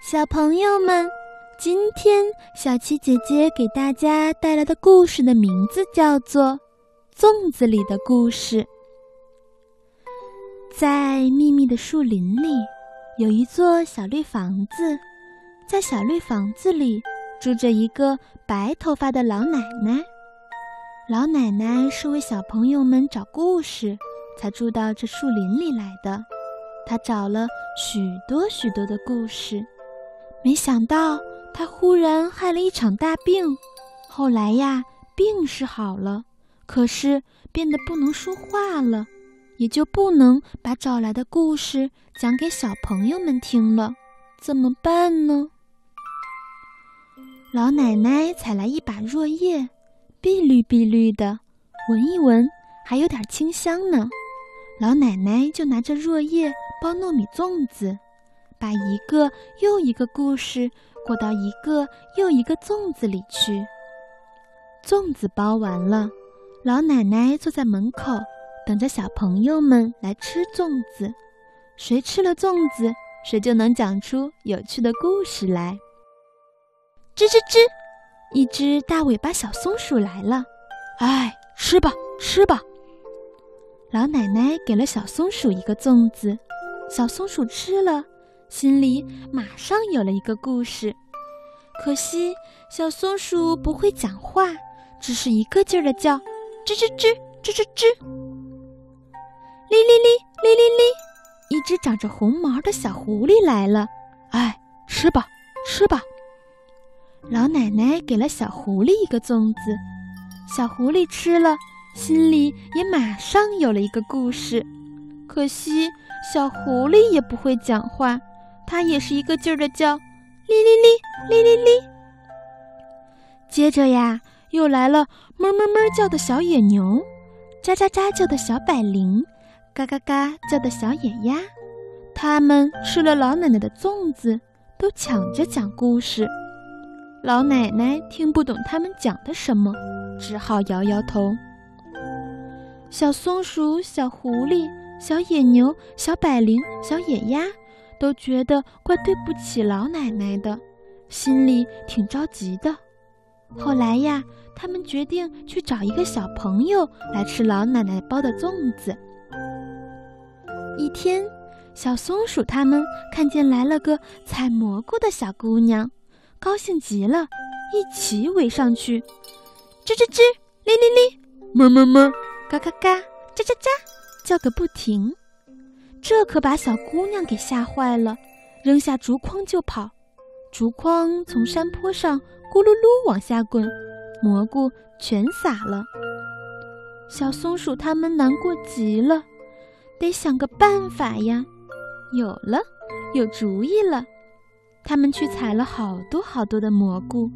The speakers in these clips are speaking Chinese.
小朋友们，今天小七姐姐给大家带来的故事的名字叫做《粽子里的故事》。在密密的树林里，有一座小绿房子，在小绿房子里住着一个白头发的老奶奶。老奶奶是为小朋友们找故事，才住到这树林里来的。她找了许多许多的故事，没想到她忽然害了一场大病。后来呀，病是好了，可是变得不能说话了，也就不能把找来的故事讲给小朋友们听了。怎么办呢？老奶奶采来一把箬叶。碧绿碧绿的，闻一闻还有点清香呢。老奶奶就拿着箬叶包糯米粽子，把一个又一个故事裹到一个又一个粽子里去。粽子包完了，老奶奶坐在门口，等着小朋友们来吃粽子。谁吃了粽子，谁就能讲出有趣的故事来。吱吱吱。一只大尾巴小松鼠来了，哎，吃吧，吃吧。老奶奶给了小松鼠一个粽子，小松鼠吃了，心里马上有了一个故事。可惜小松鼠不会讲话，只是一个劲儿的叫，吱吱吱，吱吱吱。哩哩哩，哩哩哩，一只长着红毛的小狐狸来了，哎，吃吧，吃吧。老奶奶给了小狐狸一个粽子，小狐狸吃了，心里也马上有了一个故事。可惜小狐狸也不会讲话，它也是一个劲儿的叫，哩哩哩，哩哩哩。接着呀，又来了哞哞哞叫的小野牛，喳喳喳叫的小百灵，嘎嘎嘎叫的小野鸭。它们吃了老奶奶的粽子，都抢着讲故事。老奶奶听不懂他们讲的什么，只好摇摇头。小松鼠、小狐狸、小野牛、小百灵、小野鸭都觉得怪对不起老奶奶的，心里挺着急的。后来呀，他们决定去找一个小朋友来吃老奶奶包的粽子。一天，小松鼠他们看见来了个采蘑菇的小姑娘。高兴极了，一起围上去，吱吱吱，哩哩哩，哞哞哞，嘎嘎嘎，喳喳喳，叫个不停。这可把小姑娘给吓坏了，扔下竹筐就跑。竹筐从山坡上咕噜噜往下滚，蘑菇全洒了。小松鼠他们难过极了，得想个办法呀。有了，有主意了。他们去采了好多好多的蘑菇，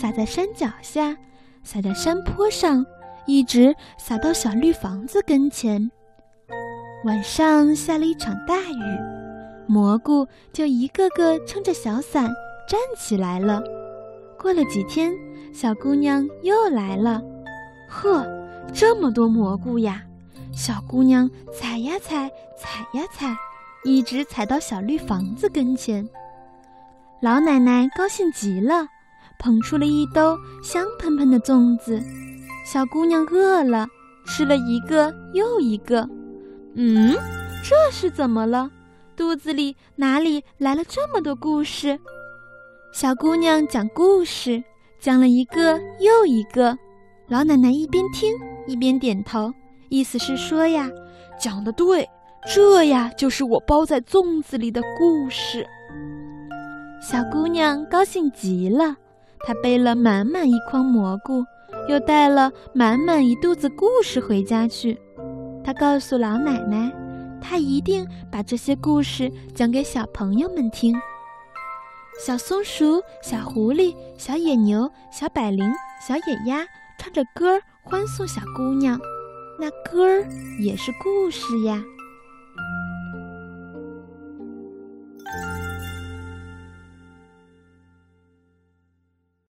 撒在山脚下，撒在山坡上，一直撒到小绿房子跟前。晚上下了一场大雨，蘑菇就一个个撑着小伞站起来了。过了几天，小姑娘又来了，呵，这么多蘑菇呀！小姑娘采呀采，采呀采，一直采到小绿房子跟前。老奶奶高兴极了，捧出了一兜香喷喷的粽子。小姑娘饿了，吃了一个又一个。嗯，这是怎么了？肚子里哪里来了这么多故事？小姑娘讲故事，讲了一个又一个。老奶奶一边听一边点头，意思是说呀，讲的对，这呀就是我包在粽子里的故事。小姑娘高兴极了，她背了满满一筐蘑菇，又带了满满一肚子故事回家去。他告诉老奶奶，他一定把这些故事讲给小朋友们听。小松鼠、小狐狸、小野牛、小百灵、小野鸭唱着歌欢送小姑娘，那歌儿也是故事呀。